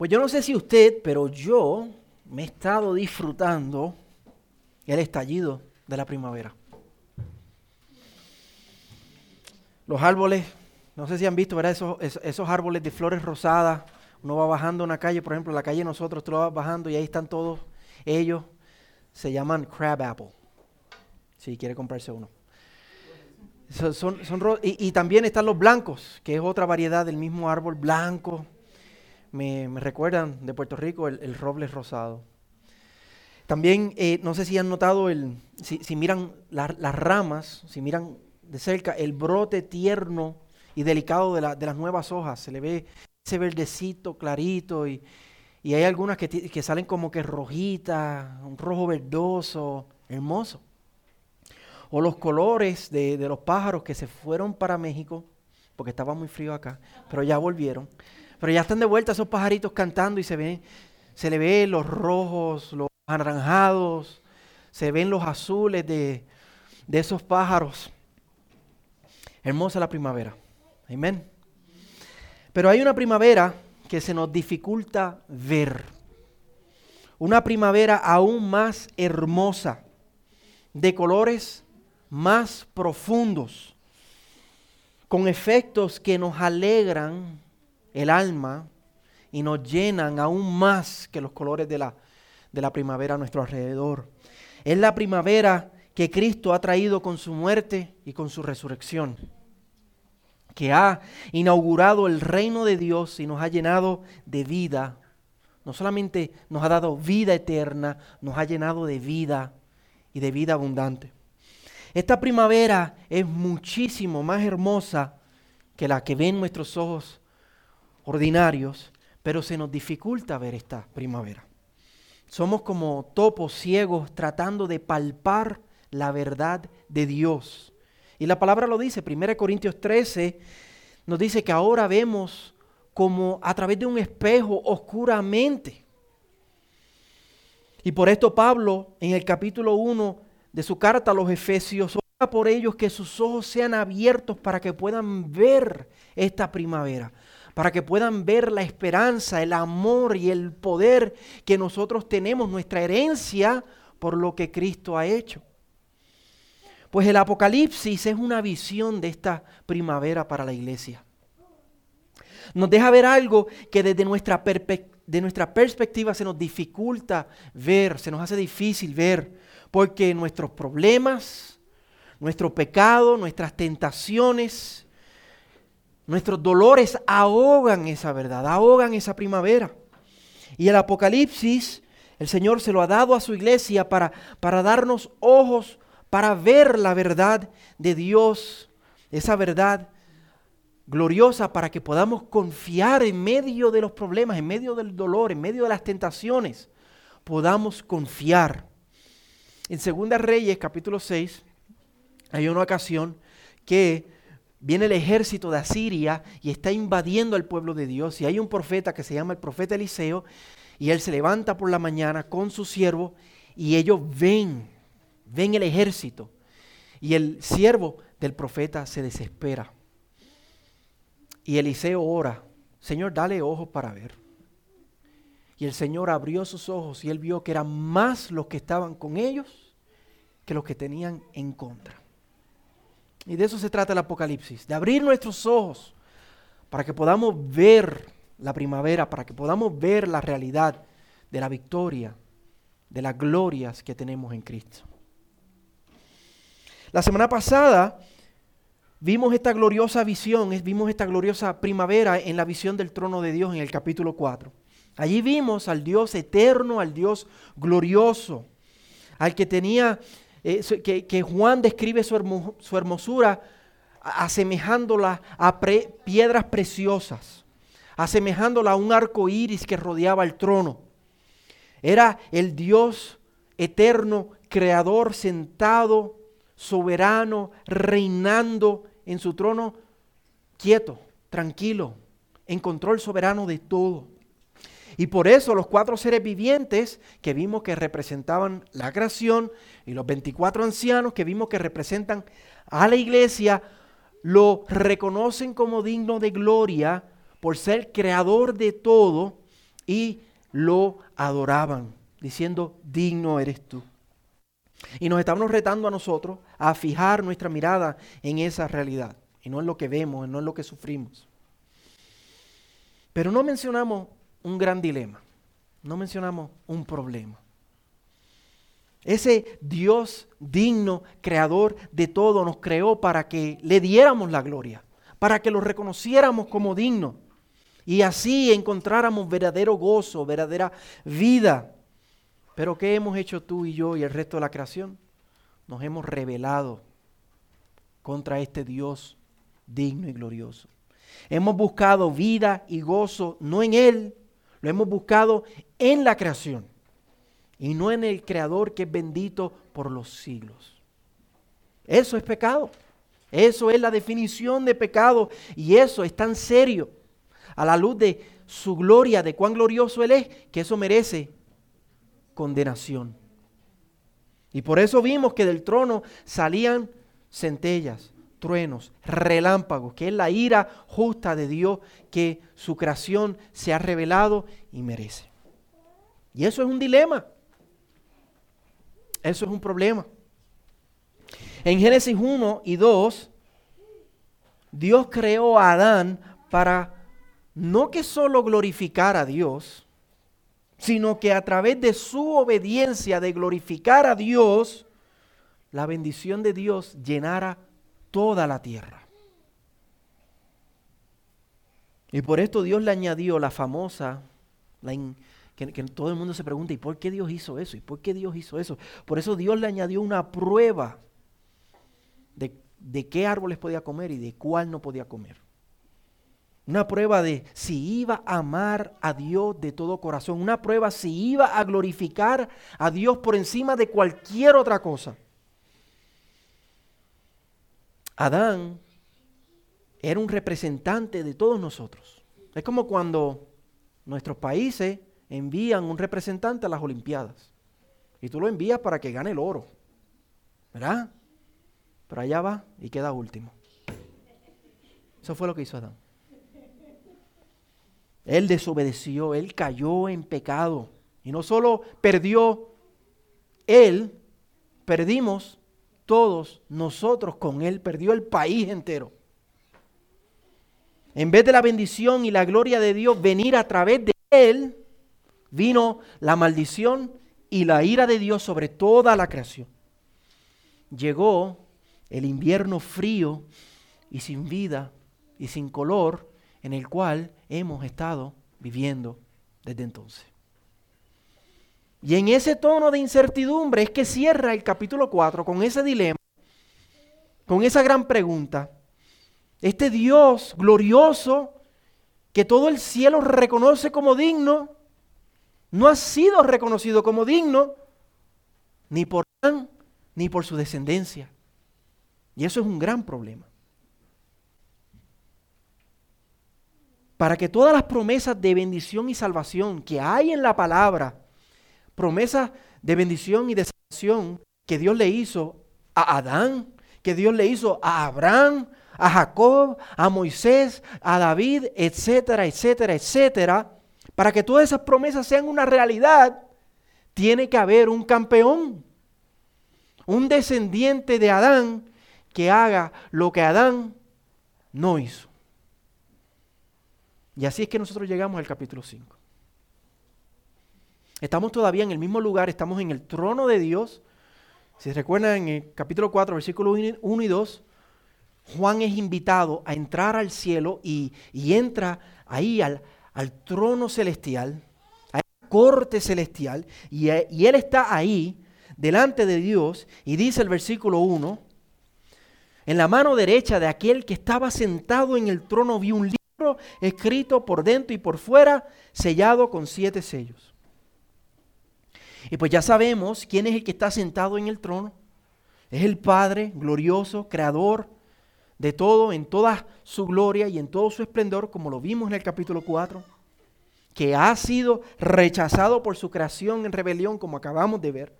Pues yo no sé si usted, pero yo me he estado disfrutando el estallido de la primavera. Los árboles, no sé si han visto, ¿verdad? Esos, esos, árboles de flores rosadas. Uno va bajando una calle, por ejemplo, la calle nosotros, tú lo vas bajando y ahí están todos ellos. Se llaman crab apple. Si quiere comprarse uno. Son, son, y, también están los blancos, que es otra variedad del mismo árbol blanco. Me, recuerdan de Puerto Rico el, roble rosado. También, eh, no sé si han notado, el, si, miran las ramas, si miran de cerca el brote tierno y delicado de, las nuevas hojas. Se le ve ese verdecito clarito y, hay algunas que, que salen como que rojitas, un rojo verdoso, hermoso o los colores de, los pájaros que se fueron para México, porque estaba muy frío acá, pero ya volvieron. Pero ya están de vuelta esos pajaritos cantando y se ven, se le ve los rojos, los anaranjados, se ven los azules de, de esos pájaros. Hermosa la primavera. Amén. Pero hay una primavera que se nos dificulta ver. Una primavera aún más hermosa, de colores más profundos, con efectos que nos alegran el alma y nos llenan aún más que los colores de la, de la primavera a nuestro alrededor. Es la primavera que Cristo ha traído con su muerte y con su resurrección, que ha inaugurado el reino de Dios y nos ha llenado de vida. No solamente nos ha dado vida eterna, nos ha llenado de vida y de vida abundante. Esta primavera es muchísimo más hermosa que la que ven nuestros ojos ordinarios, pero se nos dificulta ver esta primavera. Somos como topos ciegos tratando de palpar la verdad de Dios. Y la palabra lo dice, 1 Corintios 13 nos dice que ahora vemos como a través de un espejo oscuramente. Y por esto Pablo en el capítulo 1 de su carta a los Efesios, ora por ellos que sus ojos sean abiertos para que puedan ver esta primavera, para que puedan ver la esperanza, el amor y el poder que nosotros tenemos, nuestra herencia por lo que Cristo ha hecho. Pues el Apocalipsis es una visión de esta primavera para la iglesia. Nos deja ver algo que desde nuestra, de nuestra perspectiva se nos dificulta ver, se nos hace difícil ver porque nuestros problemas, nuestro pecado, nuestras tentaciones, nuestros dolores ahogan esa verdad, ahogan esa primavera. Y el Apocalipsis, el Señor se lo ha dado a su iglesia para, para darnos ojos para ver la verdad de Dios, esa verdad gloriosa para que podamos confiar en medio de los problemas, en medio del dolor, en medio de las tentaciones, podamos confiar en Segunda Reyes, capítulo 6, hay una ocasión que viene el ejército de Asiria y está invadiendo al pueblo de Dios. Y hay un profeta que se llama el profeta Eliseo, y él se levanta por la mañana con su siervo, y ellos ven, ven el ejército. Y el siervo del profeta se desespera. Y Eliseo ora, Señor, dale ojos para ver. Y el Señor abrió sus ojos y él vio que eran más los que estaban con ellos que los que tenían en contra. Y de eso se trata el Apocalipsis, de abrir nuestros ojos para que podamos ver la primavera, para que podamos ver la realidad de la victoria, de las glorias que tenemos en Cristo. La semana pasada vimos esta gloriosa visión, vimos esta gloriosa primavera en la visión del trono de Dios en el capítulo 4. Allí vimos al Dios eterno, al Dios glorioso, al que tenía, eh, que, Juan describe su, hermosura asemejándola a piedras preciosas, asemejándola a un arco iris que rodeaba el trono. Era el Dios eterno, creador, sentado, soberano, reinando en su trono, quieto, tranquilo, en control soberano de todo. Y por eso los cuatro seres vivientes que vimos que representaban la creación y los 24 ancianos que vimos que representan a la iglesia, lo reconocen como digno de gloria por ser creador de todo y lo adoraban, diciendo, digno eres tú. Y nos estamos retando a nosotros a fijar nuestra mirada en esa realidad, y no en lo que vemos, no en lo que sufrimos. Pero no mencionamos un gran dilema, no mencionamos un problema. Ese Dios digno, creador de todo, nos creó para que le diéramos la gloria, para que lo reconociéramos como digno y así encontráramos verdadero gozo, verdadera vida. Pero ¿qué hemos hecho tú y yo y el resto de la creación? Nos hemos rebelado contra este Dios digno y glorioso. Hemos buscado vida y gozo no en Él, lo hemos buscado en la creación y no en el Creador que es bendito por los siglos. Eso es pecado. Eso es la definición de pecado y eso es tan serio a la luz de su gloria, de cuán glorioso Él es, que eso merece condenación. Y por eso vimos que del trono salían centellas, truenos, relámpagos, que es la ira justa de Dios que su creación se ha revelado y merece. Y eso es un dilema. Eso es un problema. En Génesis 1 y 2, Dios creó a Adán para no que solo glorificar a Dios, sino que a través de su obediencia de glorificar a Dios, la bendición de Dios llenara toda la tierra. Y por esto Dios le añadió la famosa, que, todo el mundo se pregunta, ¿y por qué Dios hizo eso? ¿Y por qué Dios hizo eso? Por eso Dios le añadió una prueba de, de qué árboles podía comer y de cuál no podía comer. Una prueba de si iba a amar a Dios de todo corazón. Una prueba si iba a glorificar a Dios por encima de cualquier otra cosa. Adán era un representante de todos nosotros. Es como cuando nuestros países envían un representante a las Olimpiadas. Y tú lo envías para que gane el oro. ¿Verdad? Pero allá va y queda último. Eso fue lo que hizo Adán. Él desobedeció, él cayó en pecado. Y no solo perdió él, perdimos todos nosotros con él, perdió el país entero. En vez de la bendición y la gloria de Dios venir a través de él, vino la maldición y la ira de Dios sobre toda la creación. Llegó el invierno frío y sin vida y sin color en el cual hemos estado viviendo desde entonces. Y en ese tono de incertidumbre es que cierra el capítulo 4 con ese dilema, con esa gran pregunta. Este Dios glorioso que todo el cielo reconoce como digno, no ha sido reconocido como digno ni por Adán ni por su descendencia. Y eso es un gran problema. para que todas las promesas de bendición y salvación que hay en la palabra, promesas de bendición y de salvación que Dios le hizo a Adán, que Dios le hizo a Abraham, a Jacob, a Moisés, a David, etcétera, etcétera, etcétera, para que todas esas promesas sean una realidad, tiene que haber un campeón, un descendiente de Adán que haga lo que Adán no hizo. Y así es que nosotros llegamos al capítulo 5. Estamos todavía en el mismo lugar, estamos en el trono de Dios. Si recuerdan en el capítulo 4, versículos 1 y 2, Juan es invitado a entrar al cielo y, entra ahí al, al, trono celestial, a la corte celestial, y, y él está ahí delante de Dios y dice el versículo 1, en la mano derecha de aquel que estaba sentado en el trono vi un libro escrito por dentro y por fuera, sellado con siete sellos. Y pues ya sabemos quién es el que está sentado en el trono. Es el Padre glorioso, creador de todo, en toda su gloria y en todo su esplendor, como lo vimos en el capítulo 4, que ha sido rechazado por su creación en rebelión, como acabamos de ver.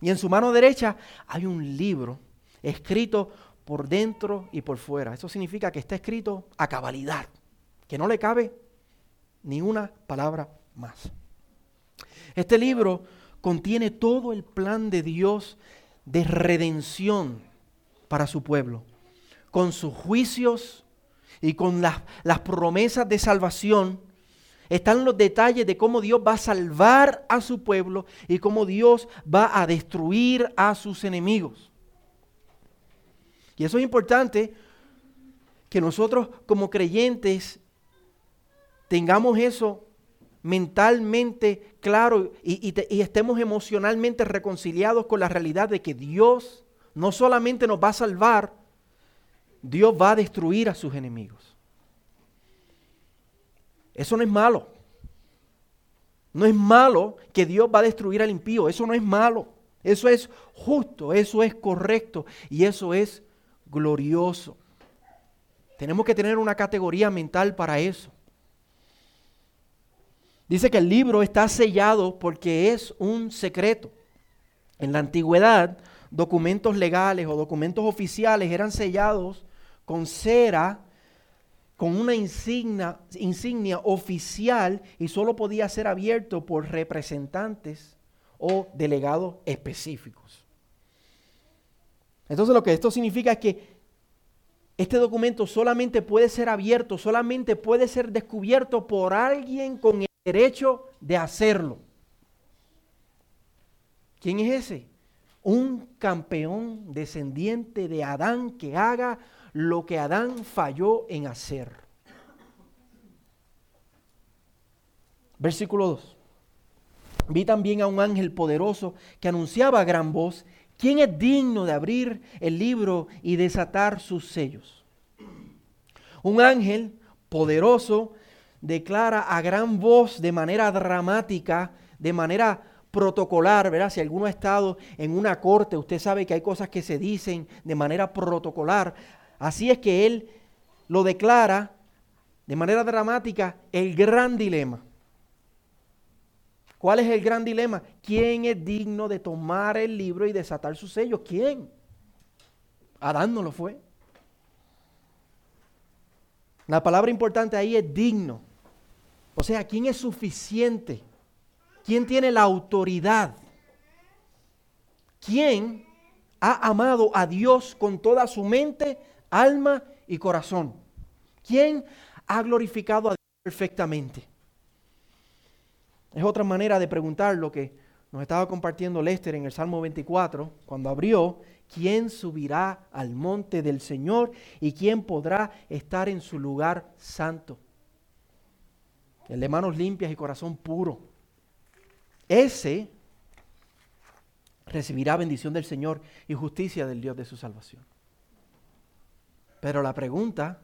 Y en su mano derecha hay un libro escrito por dentro y por fuera. Eso significa que está escrito a cabalidad que no le cabe ni una palabra más. Este libro contiene todo el plan de Dios de redención para su pueblo, con sus juicios y con las, las promesas de salvación están los detalles de cómo Dios va a salvar a su pueblo y cómo Dios va a destruir a sus enemigos. Y eso es importante que nosotros como creyentes tengamos eso mentalmente claro y, estemos emocionalmente reconciliados con la realidad de que Dios no solamente nos va a salvar, Dios va a destruir a sus enemigos. Eso no es malo. No es malo que Dios va a destruir al impío. Eso no es malo. Eso es justo, eso es correcto y eso es glorioso. Tenemos que tener una categoría mental para eso. Dice que el libro está sellado porque es un secreto. En la antigüedad, documentos legales o documentos oficiales eran sellados con cera con una insignia, insignia oficial y solo podía ser abierto por representantes o delegados específicos. Entonces lo que esto significa es que este documento solamente puede ser abierto, solamente puede ser descubierto por alguien con derecho de hacerlo. ¿Quién es ese? Un campeón descendiente de Adán que haga lo que Adán falló en hacer. Versículo 2. Vi también a un ángel poderoso que anunciaba a gran voz, ¿quién es digno de abrir el libro y desatar sus sellos? Un ángel poderoso declara a gran voz, de manera dramática, de manera protocolar, ¿verdad? Si alguno ha estado en una corte, usted sabe que hay cosas que se dicen de manera protocolar. Así es que él lo declara de manera dramática el gran dilema. ¿Cuál es el gran dilema? ¿Quién es digno de tomar el libro y desatar su sello? ¿Quién? Adán no lo fue. La palabra importante ahí es digno. O sea, ¿quién es suficiente? ¿Quién tiene la autoridad? ¿Quién ha amado a Dios con toda su mente, alma y corazón. ¿Quién ha glorificado a Dios perfectamente? Es otra manera de preguntar lo que nos estaba compartiendo Lester en el Salmo 24, cuando abrió, ¿quién subirá al monte del Señor y quién podrá estar en su lugar santo? El de manos limpias y corazón puro. Ese recibirá bendición del Señor y justicia del Dios de su salvación. Pero la pregunta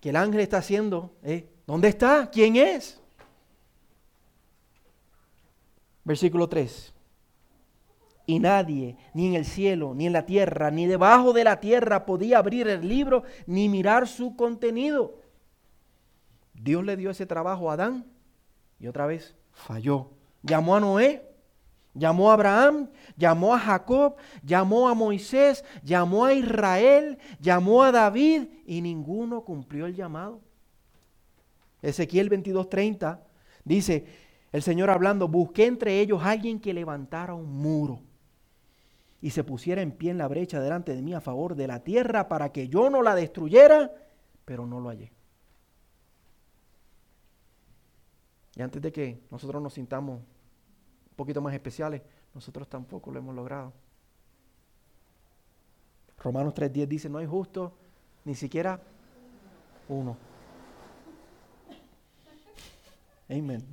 que el ángel está haciendo es, ¿dónde está? ¿Quién es? Versículo 3. Y nadie, ni en el cielo, ni en la tierra, ni debajo de la tierra podía abrir el libro ni mirar su contenido. Dios le dio ese trabajo a Adán y otra vez falló. Llamó a Noé Llamó a Abraham, llamó a Jacob, llamó a Moisés, llamó a Israel, llamó a David y ninguno cumplió el llamado. Ezequiel 22:30 dice, el Señor hablando, busqué entre ellos alguien que levantara un muro y se pusiera en pie en la brecha delante de mí a favor de la tierra para que yo no la destruyera, pero no lo hallé. Y antes de que nosotros nos sintamos poquito más especiales, nosotros tampoco lo hemos logrado. Romanos 3.10 dice, no hay justo ni siquiera uno. Amén.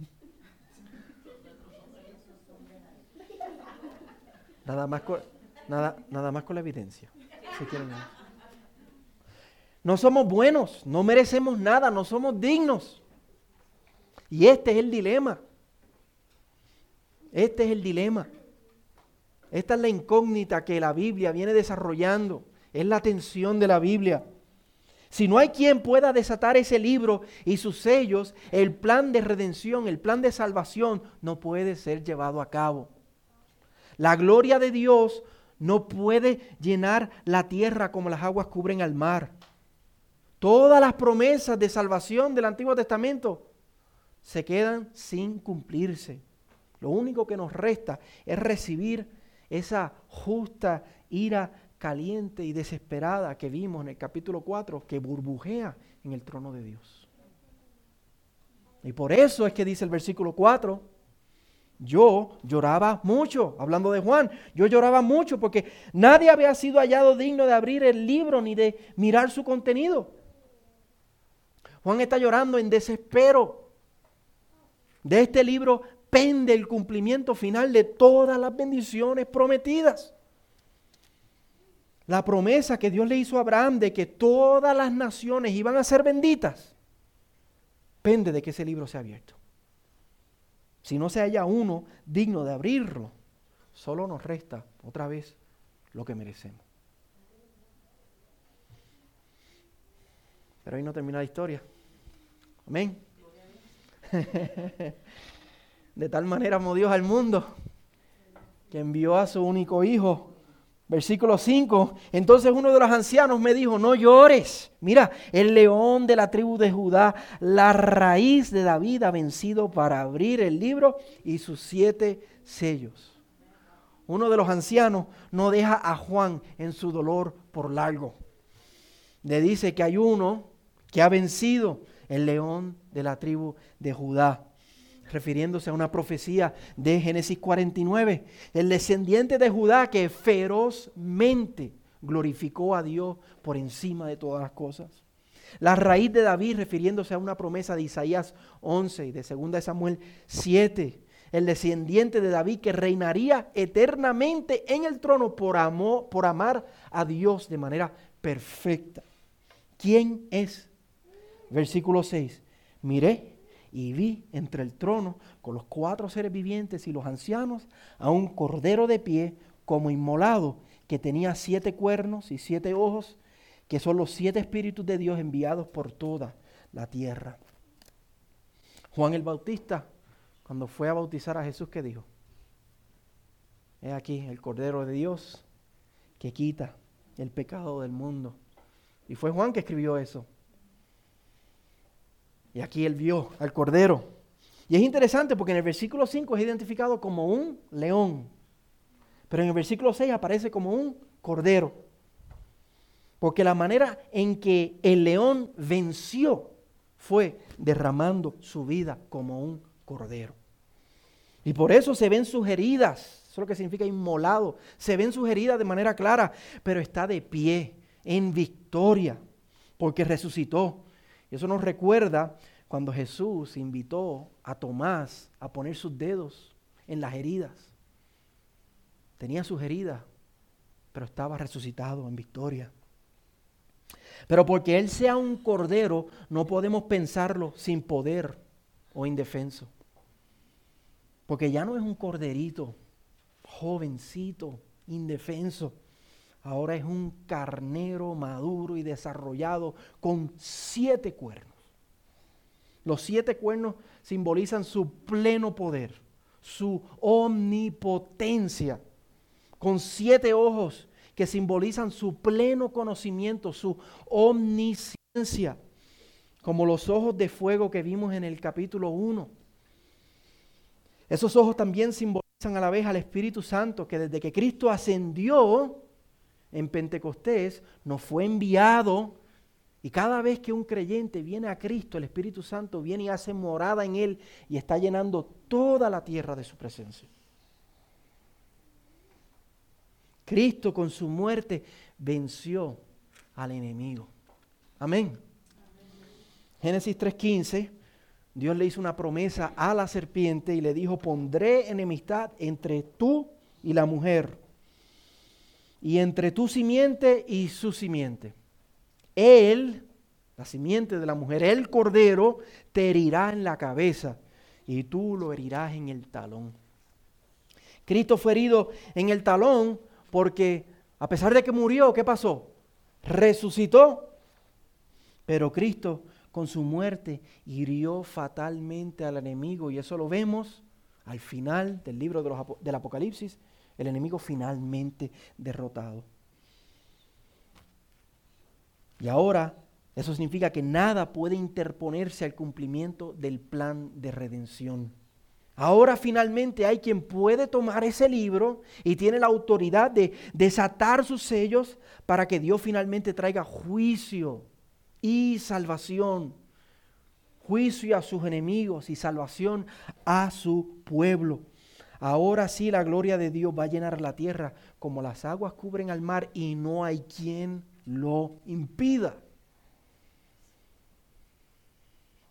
Nada más con, nada, nada más con la evidencia. no somos buenos, no merecemos nada, no somos dignos. Y este es el dilema. Este es el dilema. Esta es la incógnita que la Biblia viene desarrollando. Es la tensión de la Biblia. Si no hay quien pueda desatar ese libro y sus sellos, el plan de redención, el plan de salvación no puede ser llevado a cabo. La gloria de Dios no puede llenar la tierra como las aguas cubren al mar. Todas las promesas de salvación del Antiguo Testamento se quedan sin cumplirse. Lo único que nos resta es recibir esa justa ira caliente y desesperada que vimos en el capítulo 4, que burbujea en el trono de Dios. Y por eso es que dice el versículo 4, yo lloraba mucho, hablando de Juan, yo lloraba mucho porque nadie había sido hallado digno de abrir el libro ni de mirar su contenido. Juan está llorando en desespero. De este libro pende el cumplimiento final de todas las bendiciones prometidas. La promesa que Dios le hizo a Abraham de que todas las naciones iban a ser benditas, pende de que ese libro sea abierto. Si no se haya uno digno de abrirlo, solo nos resta otra vez lo que merecemos. Pero ahí no termina la historia. Amén. De tal manera amó al mundo que envió a su único hijo. Versículo 5. Entonces uno de los ancianos me dijo, no llores. Mira, el león de la tribu de Judá, la raíz de David ha vencido para abrir el libro y sus siete sellos. Uno de los ancianos no deja a Juan en su dolor por largo. Le dice que hay uno que ha vencido el león de la tribu de Judá refiriéndose a una profecía de Génesis 49, el descendiente de Judá que ferozmente glorificó a Dios por encima de todas las cosas. La raíz de David refiriéndose a una promesa de Isaías 11 y de 2 Samuel 7, el descendiente de David que reinaría eternamente en el trono por, amor, por amar a Dios de manera perfecta. ¿Quién es? Versículo 6. Miré y vi entre el trono con los cuatro seres vivientes y los ancianos a un cordero de pie como inmolado que tenía siete cuernos y siete ojos, que son los siete espíritus de Dios enviados por toda la tierra. Juan el Bautista, cuando fue a bautizar a Jesús, ¿qué dijo? He aquí el Cordero de Dios que quita el pecado del mundo. Y fue Juan que escribió eso. Y aquí él vio al cordero. Y es interesante porque en el versículo 5 es identificado como un león. Pero en el versículo 6 aparece como un cordero. Porque la manera en que el león venció fue derramando su vida como un cordero. Y por eso se ven sus heridas, eso es lo que significa inmolado, se ven sus heridas de manera clara, pero está de pie, en victoria, porque resucitó. Y eso nos recuerda cuando Jesús invitó a Tomás a poner sus dedos en las heridas. Tenía sus heridas, pero estaba resucitado en victoria. Pero porque Él sea un cordero, no podemos pensarlo sin poder o indefenso. Porque ya no es un corderito, jovencito, indefenso. Ahora es un carnero maduro y desarrollado con siete cuernos. Los siete cuernos simbolizan su pleno poder, su omnipotencia, con siete ojos que simbolizan su pleno conocimiento, su omnisciencia, como los ojos de fuego que vimos en el capítulo 1. Esos ojos también simbolizan a la vez al Espíritu Santo, que desde que Cristo ascendió, en Pentecostés nos fue enviado y cada vez que un creyente viene a Cristo, el Espíritu Santo viene y hace morada en él y está llenando toda la tierra de su presencia. Cristo con su muerte venció al enemigo. Amén. Génesis 3:15, Dios le hizo una promesa a la serpiente y le dijo, pondré enemistad entre tú y la mujer y entre tu simiente y su simiente. Él, la simiente de la mujer, el cordero, te herirá en la cabeza y tú lo herirás en el talón. Cristo fue herido en el talón porque a pesar de que murió, ¿qué pasó? Resucitó. Pero Cristo con su muerte hirió fatalmente al enemigo y eso lo vemos al final del libro del Apocalipsis el enemigo finalmente derrotado. Y ahora Eso significa que nada puede interponerse al cumplimiento del plan de redención. Ahora finalmente hay quien puede tomar ese libro y tiene la autoridad de desatar sus sellos para que Dios finalmente traiga juicio y salvación. Juicio a sus enemigos y salvación a su pueblo. Ahora sí la gloria de Dios va a llenar la tierra como las aguas cubren al mar y no hay quien lo impida.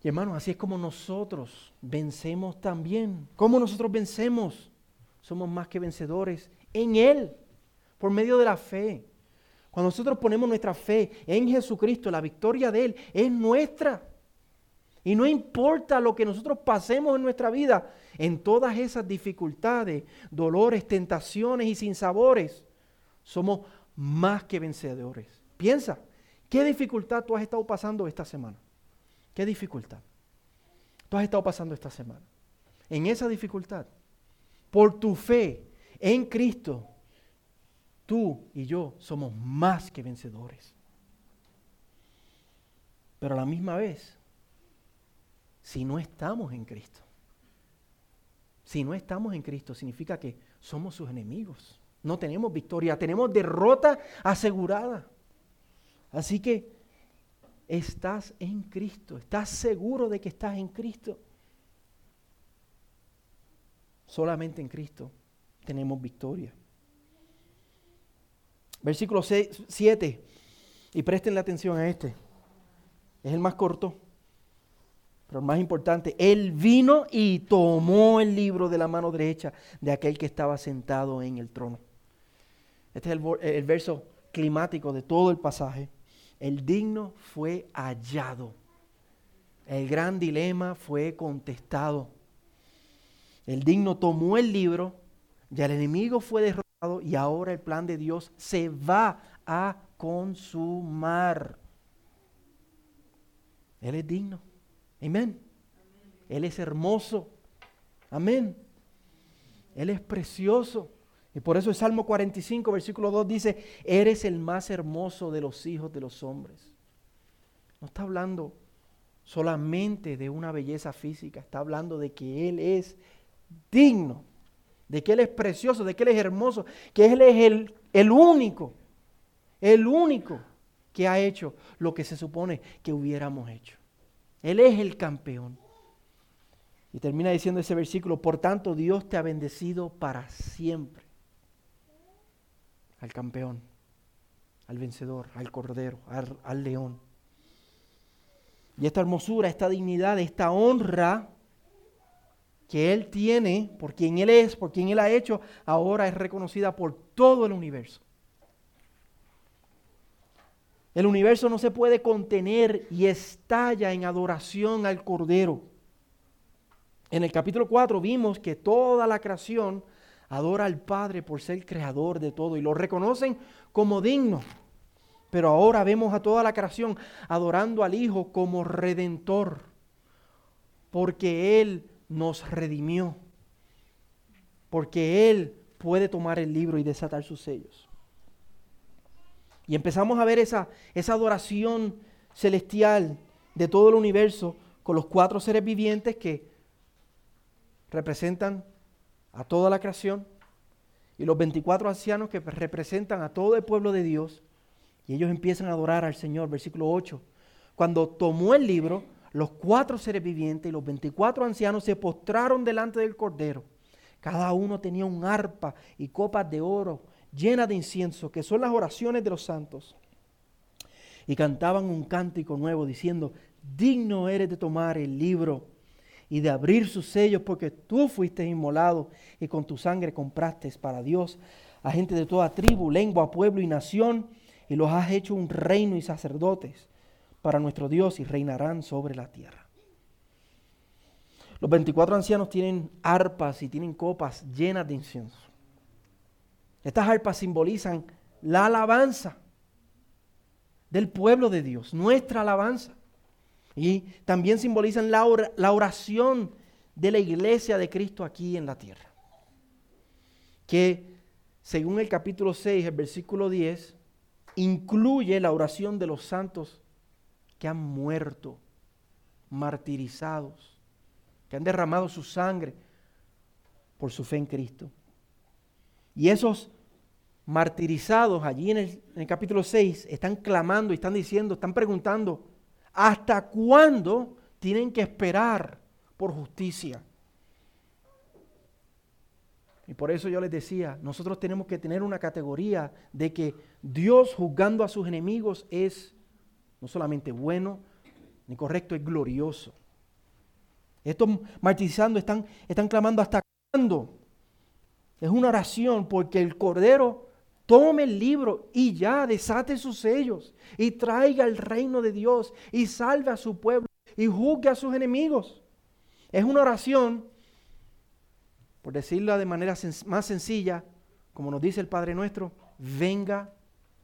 Y hermanos, así es como nosotros vencemos también. ¿Cómo nosotros vencemos? Somos más que vencedores en Él, por medio de la fe. Cuando nosotros ponemos nuestra fe en Jesucristo, la victoria de Él es nuestra. Y no importa lo que nosotros pasemos en nuestra vida, en todas esas dificultades, dolores, tentaciones y sinsabores, somos más que vencedores. Piensa, ¿qué dificultad tú has estado pasando esta semana? ¿Qué dificultad? Tú has estado pasando esta semana. En esa dificultad, por tu fe en Cristo, tú y yo somos más que vencedores. Pero a la misma vez, si no estamos en Cristo, si no estamos en Cristo, significa que somos sus enemigos. No tenemos victoria, tenemos derrota asegurada. Así que estás en Cristo, estás seguro de que estás en Cristo. Solamente en Cristo tenemos victoria. Versículo 7, y presten la atención a este, es el más corto, pero más importante. Él vino y tomó el libro de la mano derecha de aquel que estaba sentado en el trono. Este es el, el verso climático de todo el pasaje. El digno fue hallado. El gran dilema fue contestado. El digno tomó el libro, ya el enemigo fue derrotado y ahora el plan de Dios se va a consumar. Él es digno. Amén. Él es hermoso. Amén. Él es precioso. Y por eso el Salmo 45, versículo 2 dice, eres el más hermoso de los hijos de los hombres. No está hablando solamente de una belleza física, está hablando de que Él es digno, de que Él es precioso, de que Él es hermoso, que Él es el, el único, el único que ha hecho lo que se supone que hubiéramos hecho. Él es el campeón. Y termina diciendo ese versículo, por tanto Dios te ha bendecido para siempre al campeón, al vencedor, al cordero, al, león. Y esta hermosura, esta dignidad, esta honra que Él tiene, por quien Él es, por quien Él ha hecho, ahora es reconocida por todo el universo. El universo no se puede contener y estalla en adoración al Cordero. En el capítulo 4 vimos que toda la creación adora al Padre por ser creador de todo y lo reconocen como digno. Pero ahora vemos a toda la creación adorando al Hijo como redentor, porque Él nos redimió, porque Él puede tomar el libro y desatar sus sellos. Y empezamos a ver esa, esa adoración celestial de todo el universo con los cuatro seres vivientes que representan a toda la creación y los 24 ancianos que representan a todo el pueblo de Dios. Y ellos empiezan a adorar al Señor. Versículo 8. Cuando tomó el libro, los cuatro seres vivientes y los 24 ancianos se postraron delante del Cordero. Cada uno tenía un arpa y copas de oro llenas de incienso, que son las oraciones de los santos. Y cantaban un cántico nuevo diciendo, digno eres de tomar el libro y de abrir sus sellos, porque tú fuiste inmolado y con tu sangre compraste para Dios a gente de toda tribu, lengua, pueblo y nación, y los has hecho un reino y sacerdotes para nuestro Dios y reinarán sobre la tierra. Los 24 ancianos tienen arpas y tienen copas llenas de incienso. Estas arpas simbolizan la alabanza del pueblo de Dios, nuestra alabanza. Y también simbolizan la, oración de la iglesia de Cristo aquí en la tierra. Que según el capítulo 6, el versículo 10, incluye la oración de los santos que han muerto, martirizados, que han derramado su sangre por su fe en Cristo. Y esos martirizados allí en el, capítulo 6 están clamando y están diciendo, están preguntando, ¿hasta cuándo tienen que esperar por justicia? Y por eso yo les decía, nosotros tenemos que tener una categoría de que Dios juzgando a sus enemigos es no solamente bueno, ni correcto, es glorioso. Estos martirizando están, están clamando hasta cuándo. Es una oración porque el Cordero tome el libro y ya desate sus sellos y traiga el reino de Dios y salve a su pueblo y juzgue a sus enemigos. Es una oración por decirlo de manera más sencilla, como nos dice el Padre nuestro, venga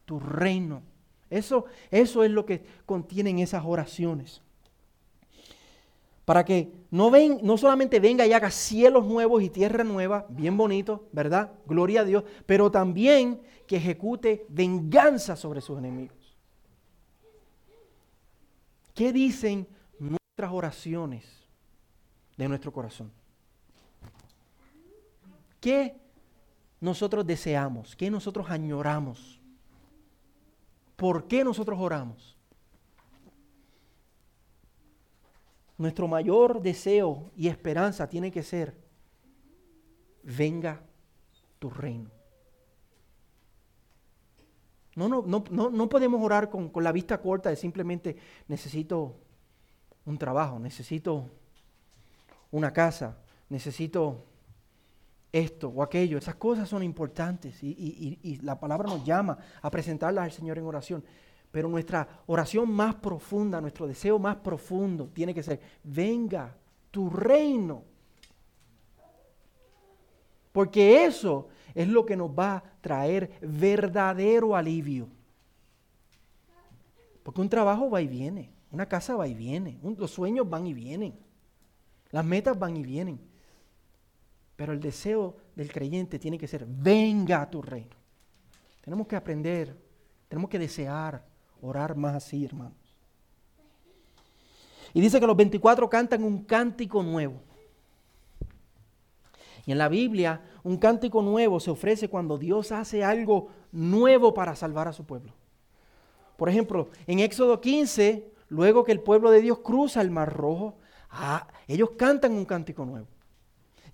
tu reino. Eso, eso es lo que contienen esas oraciones. Para que no, ven, no solamente venga y haga cielos nuevos y tierra nueva, bien bonito, ¿verdad? Gloria a Dios, pero también que ejecute venganza sobre sus enemigos. ¿Qué dicen nuestras oraciones de nuestro corazón? ¿Qué nosotros deseamos? ¿Qué nosotros añoramos? ¿Por qué nosotros oramos? Nuestro mayor deseo y esperanza tiene que ser, venga tu reino. No, no, no, no, podemos orar con, con la vista corta de simplemente necesito un trabajo, necesito una casa, necesito esto o aquello. Esas cosas son importantes y, la palabra nos llama a presentarlas al Señor en oración. Pero nuestra oración más profunda, nuestro deseo más profundo tiene que ser, venga tu reino. Porque eso es lo que nos va a traer verdadero alivio. Porque un trabajo va y viene, una casa va y viene, los sueños van y vienen, las metas van y vienen. Pero el deseo del creyente tiene que ser, venga tu reino. Tenemos que aprender, tenemos que desear, orar más así, hermanos. Y dice que los 24 cantan un cántico nuevo. Y en la Biblia, un cántico nuevo se ofrece cuando Dios hace algo nuevo para salvar a su pueblo. Por ejemplo, en Éxodo 15, luego que el pueblo de Dios cruza el Mar Rojo, ah, ellos cantan un cántico nuevo.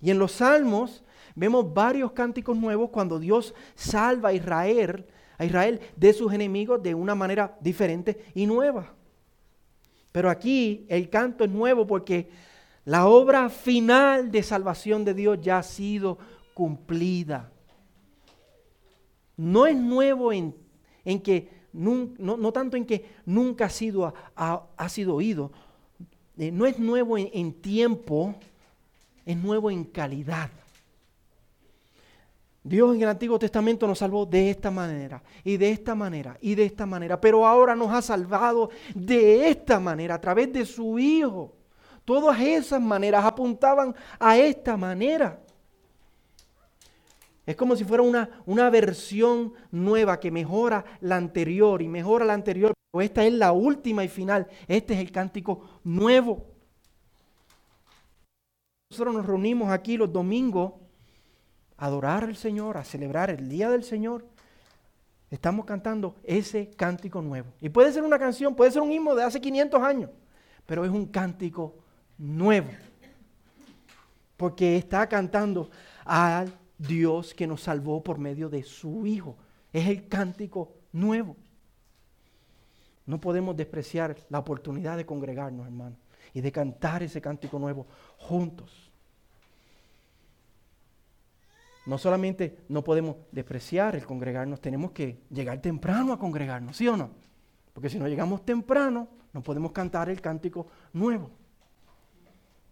Y en los salmos vemos varios cánticos nuevos cuando Dios salva a Israel, a Israel de sus enemigos de una manera diferente y nueva. Pero aquí el canto es nuevo porque la obra final de salvación de Dios ya ha sido cumplida. No es nuevo en, que, no, tanto en que nunca ha sido, ha, sido oído, eh, no es nuevo en tiempo, es nuevo en calidad. Dios en el Antiguo Testamento nos salvó de esta manera, y de esta manera, y de esta manera, pero ahora nos ha salvado de esta manera, a través de su Hijo. Todas esas maneras apuntaban a esta manera. Es como si fuera una, una versión nueva que mejora la anterior y mejora la anterior, pero esta es la última y final. Este es el cántico nuevo. Nosotros nos reunimos aquí los domingos adorar al Señor, a celebrar el día del Señor. Estamos cantando ese cántico nuevo. Y puede ser una canción, puede ser un himno de hace 500 años, pero es un cántico nuevo. Porque está cantando al Dios que nos salvó por medio de su Hijo. Es el cántico nuevo. No podemos despreciar la oportunidad de congregarnos, hermano y de cantar ese cántico nuevo juntos. No solamente no podemos despreciar el congregarnos, tenemos que llegar temprano a congregarnos, ¿sí o no? Porque si no llegamos temprano, no podemos cantar el cántico nuevo.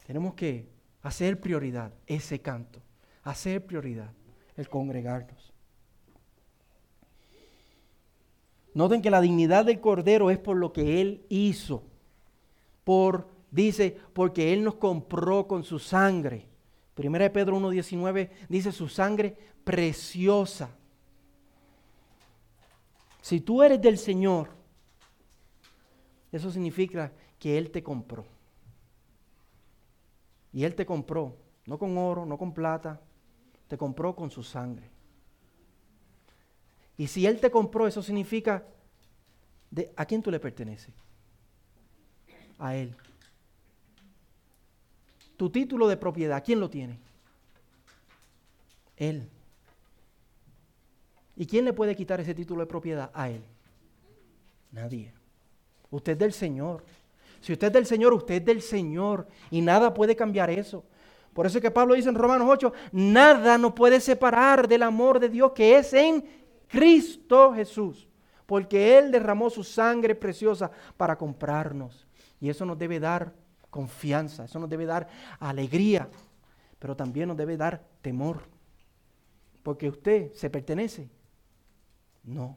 Tenemos que hacer prioridad ese canto, hacer prioridad el congregarnos. Noten que la dignidad del Cordero es por lo que Él hizo, por Dice, porque Él nos compró con su sangre. Primera de Pedro 1.19 dice su sangre preciosa. Si tú eres del Señor, Eso significa que Él te compró. Y Él te compró, no con oro, no con plata, te compró con su sangre. Y si Él te compró, eso significa, ¿a quién tú le perteneces? A Él. Tu título de propiedad, ¿quién lo tiene? Él. ¿Y quién le puede quitar ese título de propiedad? A Él. Nadie. Usted es del Señor. Si usted es del Señor, usted es del Señor. Y nada puede cambiar eso. Por eso es que Pablo dice en Romanos 8, nada nos puede separar del amor de Dios que es en Cristo Jesús. Porque Él derramó su sangre preciosa para comprarnos. Y eso nos debe dar confianza, eso nos debe dar alegría, pero también nos debe dar temor. Porque usted se pertenece. No.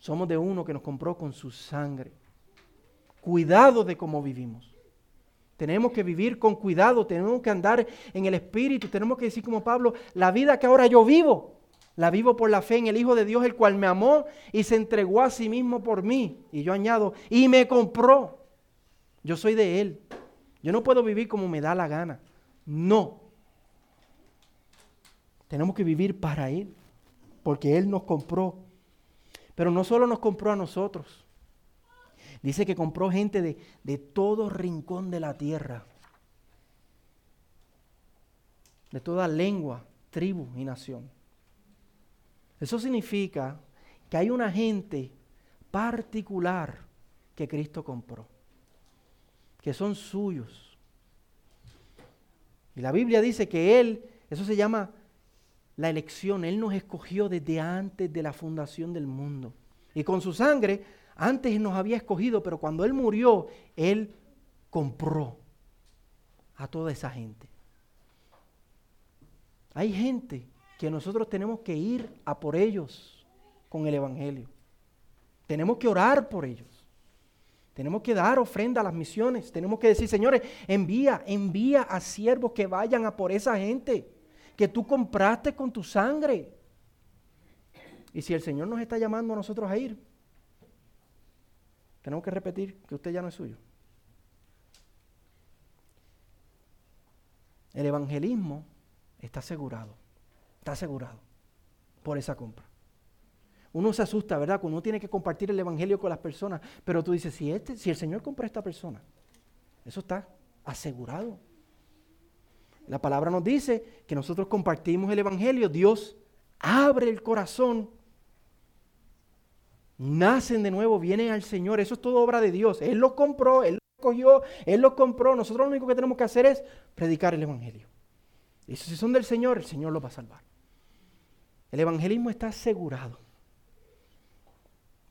Somos de uno que nos compró con su sangre. Cuidado de cómo vivimos. Tenemos que vivir con cuidado, tenemos que andar en el Espíritu, tenemos que decir como Pablo, la vida que ahora yo vivo, la vivo por la fe en el Hijo de Dios, el cual me amó y se entregó a sí mismo por mí. Y yo añado, y me compró. Yo soy de Él. Yo no puedo vivir como me da la gana. No. Tenemos que vivir para Él, porque Él nos compró. Pero no solo nos compró a nosotros, Dice que compró gente de, de todo rincón de la tierra, de toda lengua, tribu y nación. Eso significa que hay una gente particular que Cristo compró, que son suyos. Y la Biblia dice que Él, eso se llama la elección, Él nos escogió desde antes de la fundación del mundo. Y con su sangre antes nos había escogido, pero cuando Él murió, Él compró a toda esa gente. Hay gente que nosotros tenemos que ir a por ellos con el Evangelio. Tenemos que orar por ellos. Tenemos que dar ofrenda a las misiones. Tenemos que decir, señores, envía, envía a siervos que vayan a por esa gente que tú compraste con tu sangre. Y si el Señor nos está llamando a nosotros a ir, tenemos que repetir que usted ya no es suyo. El evangelismo está asegurado, está asegurado por esa compra. Uno se asusta, ¿verdad? Cuando uno tiene que compartir el evangelio con las personas, pero tú dices, si, este, si el Señor compra a esta persona, eso está asegurado. La palabra nos dice que nosotros compartimos el evangelio, Dios abre el corazón nacen de nuevo, vienen al Señor. Eso es todo obra de Dios. Él los compró, Él los cogió, Él los compró. Nosotros lo único que tenemos que hacer es predicar el Evangelio. Y si son del Señor, el Señor los va a salvar. El evangelismo está asegurado.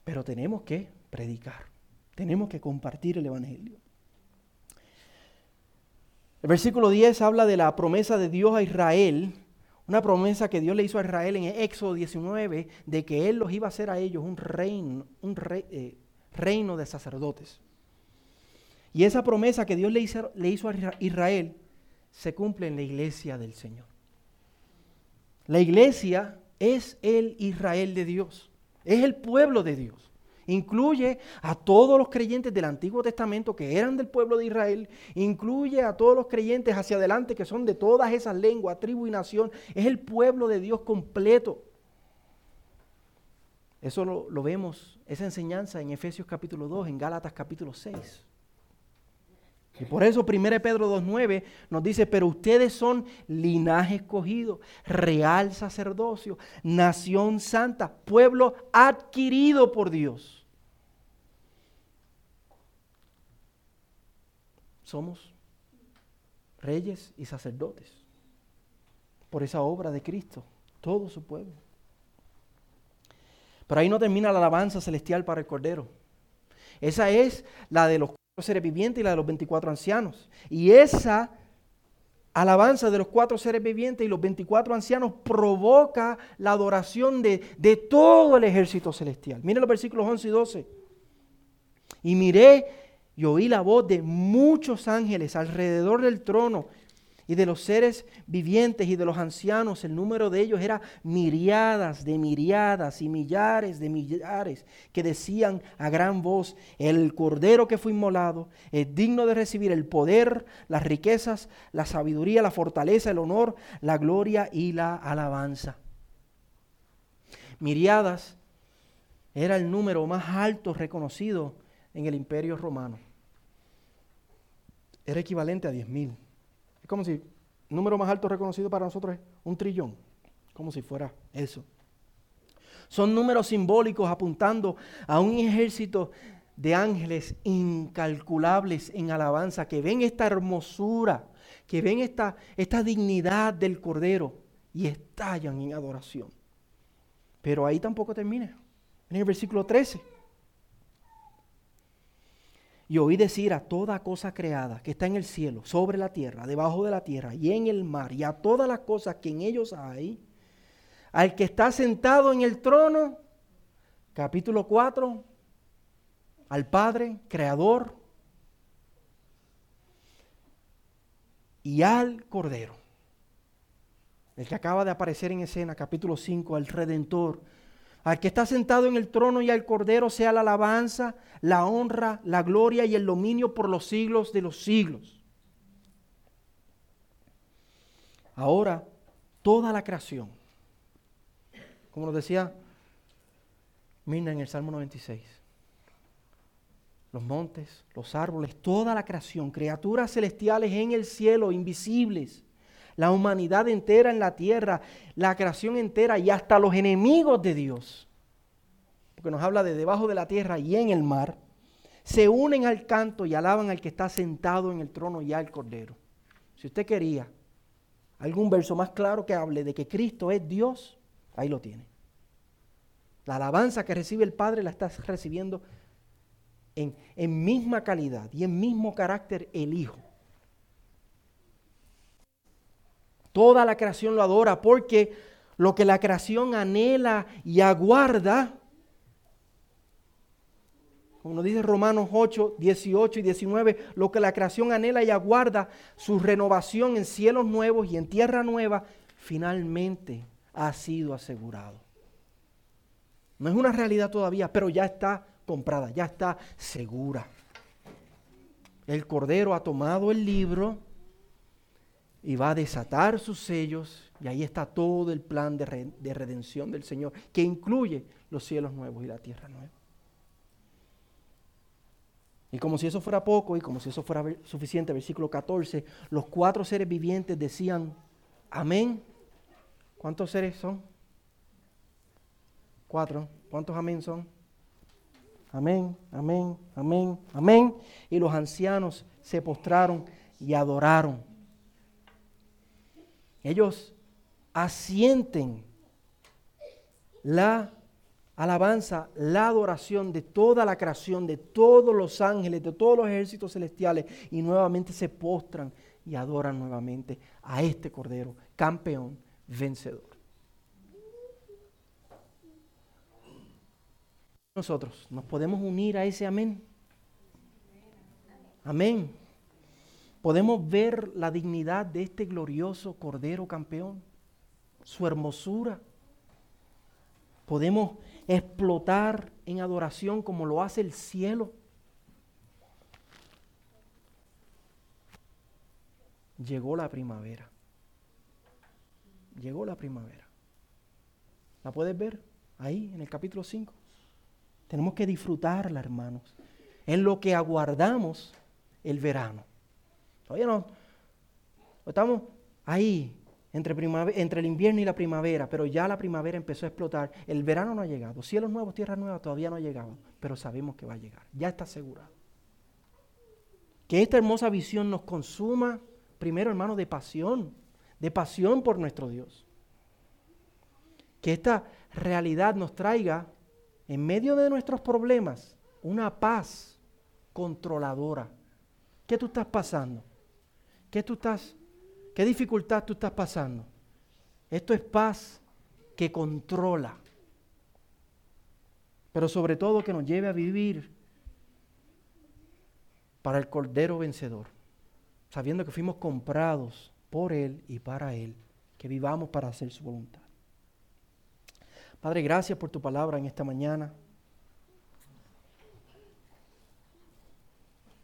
Pero tenemos que predicar. Tenemos que compartir el Evangelio. El versículo 10 habla de la promesa de Dios a Israel una promesa que Dios le hizo a Israel en Éxodo 19 de que Él los iba a hacer a ellos un reino, un eh, reino de sacerdotes. Y esa promesa que Dios le hizo, le hizo a Israel se cumple en la iglesia del Señor. La iglesia es el Israel de Dios, es el pueblo de Dios. Incluye a todos los creyentes del Antiguo Testamento que eran del pueblo de Israel. Incluye a todos los creyentes hacia adelante que son de todas esas lenguas, tribu y nación. Es el pueblo de Dios completo. Eso lo, vemos, esa enseñanza en Efesios capítulo 2, en Gálatas capítulo 6. Y por eso 1 Pedro 2.9 nos dice, pero ustedes son linaje escogido, real sacerdocio, nación santa, pueblo adquirido por Dios somos reyes y sacerdotes por esa obra de Cristo, todo su pueblo. Pero ahí no termina la alabanza celestial para el Cordero. Esa es la de los seres vivientes y la de los 24 ancianos. Y esa alabanza de los cuatro seres vivientes y los 24 ancianos provoca la adoración de, de todo el ejército celestial. Miren los versículos 11 y 12. Y miré y oí la voz de muchos ángeles alrededor del trono y de los seres vivientes y de los ancianos, el número de ellos era miriadas de miriadas y millares de millares, que decían a gran voz, el cordero que fue inmolado es digno de recibir el poder, las riquezas, la sabiduría, la fortaleza, el honor, la gloria y la alabanza. Miriadas era el número más alto reconocido en el imperio romano. Era equivalente a 10.000 como si el número más alto reconocido para nosotros es un trillón, como si fuera eso. Son números simbólicos apuntando a un ejército de ángeles incalculables en alabanza, que ven esta hermosura, que ven esta, esta dignidad del Cordero y estallan en adoración. Pero ahí tampoco termina. En el versículo 13 y oí decir a toda cosa creada que está en el cielo, sobre la tierra, debajo de la tierra y en el mar, y a todas las cosas que en ellos hay, al que está sentado en el trono, capítulo 4, al Padre, Creador, y al Cordero, el que acaba de aparecer en escena, capítulo 5, al Redentor, al que está sentado en el trono y al Cordero sea la alabanza, la honra, la gloria y el dominio por los siglos de los siglos. Ahora, toda la creación, como nos decía Mirna en el Salmo 96, los montes, los árboles, toda la creación, criaturas celestiales en el cielo, invisibles, la humanidad entera en la tierra, la creación entera y hasta los enemigos de Dios, porque nos habla de debajo de la tierra y en el mar, se unen al canto y alaban al que está sentado en el trono y al cordero. Si usted quería algún verso más claro que hable de que Cristo es Dios, ahí lo tiene. La alabanza que recibe el Padre la está recibiendo en, en misma calidad y en mismo carácter el Hijo. Toda la creación lo adora porque lo que la creación anhela y aguarda, como nos dice Romanos 8, 18 y 19, lo que la creación anhela y aguarda, su renovación en cielos nuevos y en tierra nueva, finalmente ha sido asegurado. No es una realidad todavía, pero ya está comprada, ya está segura. El Cordero ha tomado el libro y va a desatar sus sellos y ahí está todo el plan de, redención del Señor, que incluye los cielos nuevos y la tierra nueva. Y como si eso fuera poco y como si eso fuera suficiente, versículo 14, los cuatro seres vivientes decían, amén. ¿Cuántos seres son? Cuatro. ¿Cuántos amén son? Amén, amén, amén, amén. Y los ancianos se postraron y adoraron. Ellos asienten la alabanza, la adoración de toda la creación, de todos los ángeles, de todos los ejércitos celestiales, y nuevamente se postran y adoran nuevamente a este Cordero, campeón, vencedor. Nosotros nos podemos unir a ese amén. Amén podemos ver la dignidad de este glorioso Cordero Campeón, su hermosura. Podemos explotar en adoración como lo hace el cielo. Llegó la primavera. Llegó la primavera. ¿La puedes ver? Ahí, en el capítulo 5. Tenemos que disfrutarla, hermanos. En lo que aguardamos el verano. Todavía no. Estamos ahí, entre, entre el invierno y la primavera, pero ya la primavera empezó a explotar. El verano no ha llegado. Cielos nuevos, tierras nuevas todavía no ha llegado, pero sabemos que va a llegar. Ya está asegurado. Que esta hermosa visión nos consuma, primero hermano, de pasión, de pasión por nuestro Dios. Que esta realidad nos traiga, en medio de nuestros problemas, una paz controladora. ¿Qué tú estás pasando? ¿Qué tú estás, qué dificultad tú estás pasando? Esto es paz que controla, pero sobre todo que nos lleve a vivir para el Cordero vencedor, sabiendo que fuimos comprados por Él y para Él, que vivamos para hacer su voluntad. Padre, gracias por tu palabra en esta mañana.